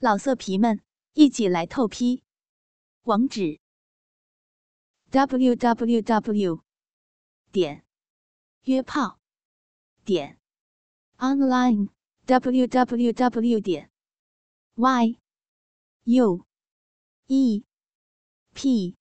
老色皮们，一起来透批！网址：w w w 点约炮点 online w w w 点 y u e p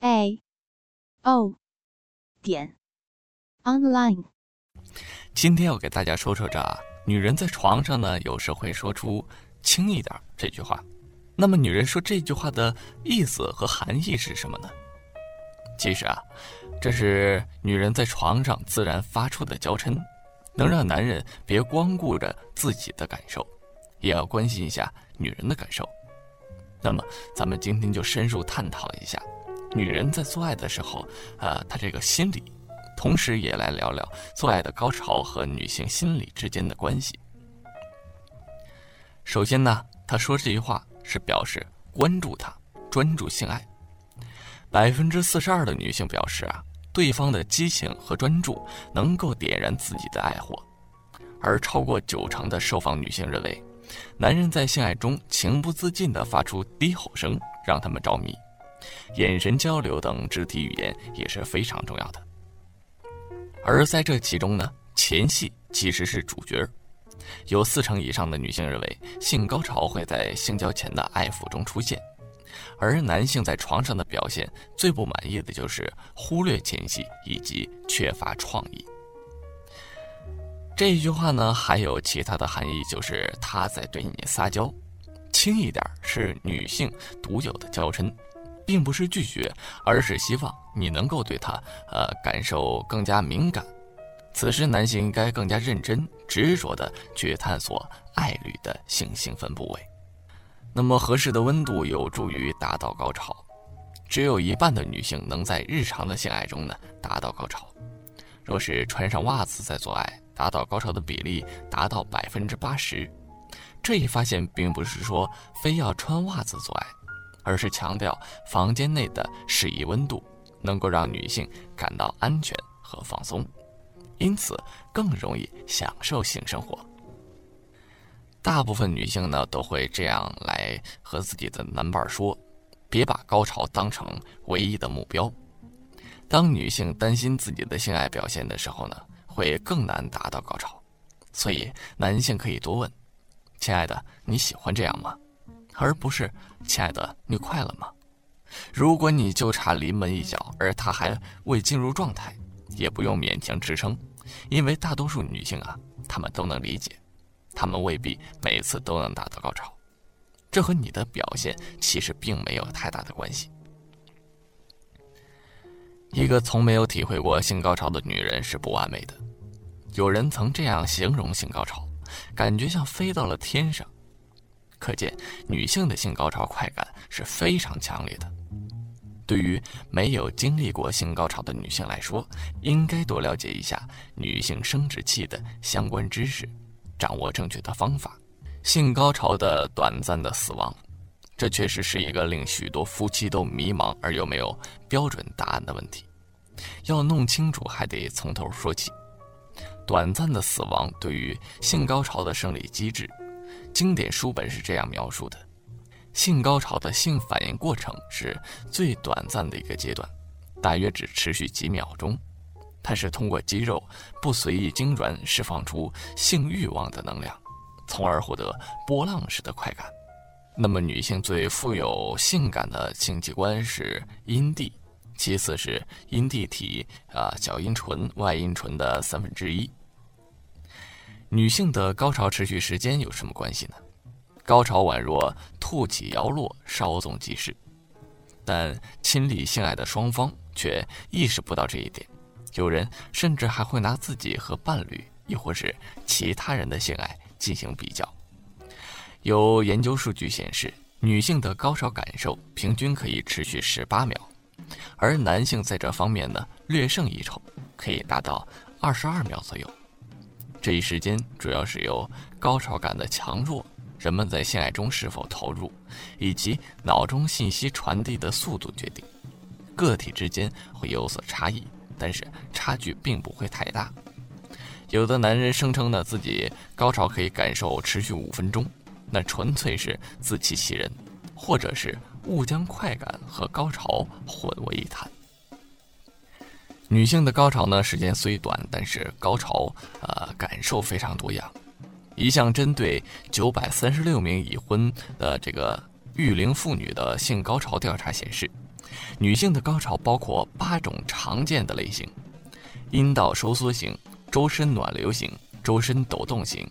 a o 点 online。今天要给大家说说这，女人在床上呢，有时会说出。轻一点这句话，那么女人说这句话的意思和含义是什么呢？其实啊，这是女人在床上自然发出的娇嗔，能让男人别光顾着自己的感受，也要关心一下女人的感受。那么，咱们今天就深入探讨一下女人在做爱的时候，呃，她这个心理，同时也来聊聊做爱的高潮和女性心理之间的关系。首先呢，他说这句话是表示关注他，专注性爱。百分之四十二的女性表示啊，对方的激情和专注能够点燃自己的爱火，而超过九成的受访女性认为，男人在性爱中情不自禁地发出低吼声让他们着迷，眼神交流等肢体语言也是非常重要的。而在这其中呢，前戏其实是主角。有四成以上的女性认为，性高潮会在性交前的爱抚中出现，而男性在床上的表现最不满意的就是忽略前戏以及缺乏创意。这一句话呢，还有其他的含义，就是他在对你撒娇。轻一点是女性独有的娇嗔，并不是拒绝，而是希望你能够对他，呃，感受更加敏感。此时，男性应该更加认真、执着地去探索爱侣的性兴奋部位。那么，合适的温度有助于达到高潮。只有一半的女性能在日常的性爱中呢达到高潮。若是穿上袜子再做爱，达到高潮的比例达到百分之八十。这一发现并不是说非要穿袜子做爱，而是强调房间内的适宜温度能够让女性感到安全和放松。因此，更容易享受性生活。大部分女性呢，都会这样来和自己的男伴说：“别把高潮当成唯一的目标。”当女性担心自己的性爱表现的时候呢，会更难达到高潮。所以，男性可以多问：“亲爱的，你喜欢这样吗？”而不是“亲爱的，你快了吗？”如果你就差临门一脚，而他还未进入状态，也不用勉强支撑。因为大多数女性啊，她们都能理解，她们未必每次都能达到高潮，这和你的表现其实并没有太大的关系。一个从没有体会过性高潮的女人是不完美的。有人曾这样形容性高潮，感觉像飞到了天上，可见女性的性高潮快感是非常强烈的。对于没有经历过性高潮的女性来说，应该多了解一下女性生殖器的相关知识，掌握正确的方法。性高潮的短暂的死亡，这确实是一个令许多夫妻都迷茫而又没有标准答案的问题。要弄清楚，还得从头说起。短暂的死亡对于性高潮的生理机制，经典书本是这样描述的。性高潮的性反应过程是最短暂的一个阶段，大约只持续几秒钟。它是通过肌肉不随意痉挛释放出性欲望的能量，从而获得波浪式的快感。那么，女性最富有性感的性器官是阴蒂，其次是阴蒂体啊小阴唇、外阴唇的三分之一。女性的高潮持续时间有什么关系呢？高潮宛若兔起摇落，稍纵即逝，但亲历性爱的双方却意识不到这一点。有人甚至还会拿自己和伴侣，亦或是其他人的性爱进行比较。有研究数据显示，女性的高潮感受平均可以持续十八秒，而男性在这方面呢略胜一筹，可以达到二十二秒左右。这一时间主要是由高潮感的强弱。人们在性爱中是否投入，以及脑中信息传递的速度决定，个体之间会有所差异，但是差距并不会太大。有的男人声称呢自己高潮可以感受持续五分钟，那纯粹是自欺欺人，或者是误将快感和高潮混为一谈。女性的高潮呢，时间虽短，但是高潮呃感受非常多样。一项针对九百三十六名已婚的这个育龄妇女的性高潮调查显示，女性的高潮包括八种常见的类型：阴道收缩型、周身暖流型、周身抖动型、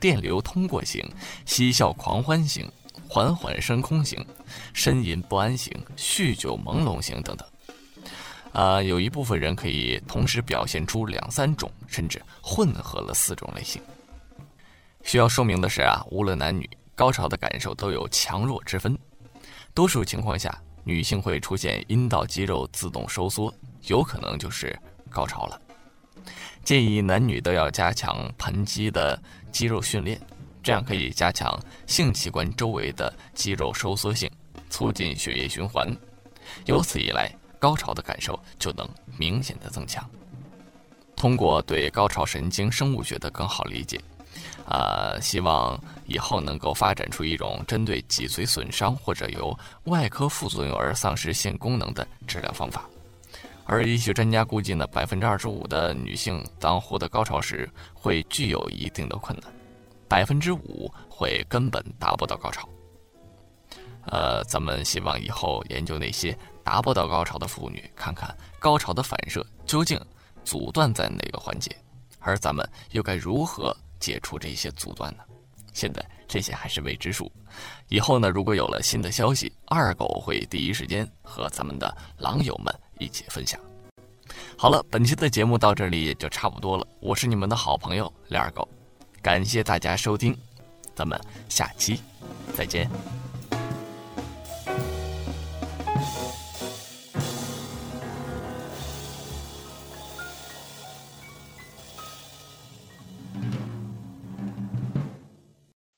电流通过型、嬉笑狂欢型、缓缓升空型、呻吟不安型、酗酒朦胧型等等。啊，有一部分人可以同时表现出两三种，甚至混合了四种类型。需要说明的是啊，无论男女，高潮的感受都有强弱之分。多数情况下，女性会出现阴道肌肉自动收缩，有可能就是高潮了。建议男女都要加强盆肌的肌肉训练，这样可以加强性器官周围的肌肉收缩性，促进血液循环。由此一来，高潮的感受就能明显的增强。通过对高潮神经生物学的更好理解。呃，希望以后能够发展出一种针对脊髓损伤或者由外科副作用而丧失性功能的治疗方法。而医学专家估计呢，百分之二十五的女性当获得高潮时会具有一定的困难，百分之五会根本达不到高潮。呃，咱们希望以后研究那些达不到高潮的妇女，看看高潮的反射究竟阻断在哪个环节，而咱们又该如何？解除这些阻断呢？现在这些还是未知数。以后呢，如果有了新的消息，二狗会第一时间和咱们的狼友们一起分享。好了，本期的节目到这里也就差不多了。我是你们的好朋友廖二狗，感谢大家收听，咱们下期再见。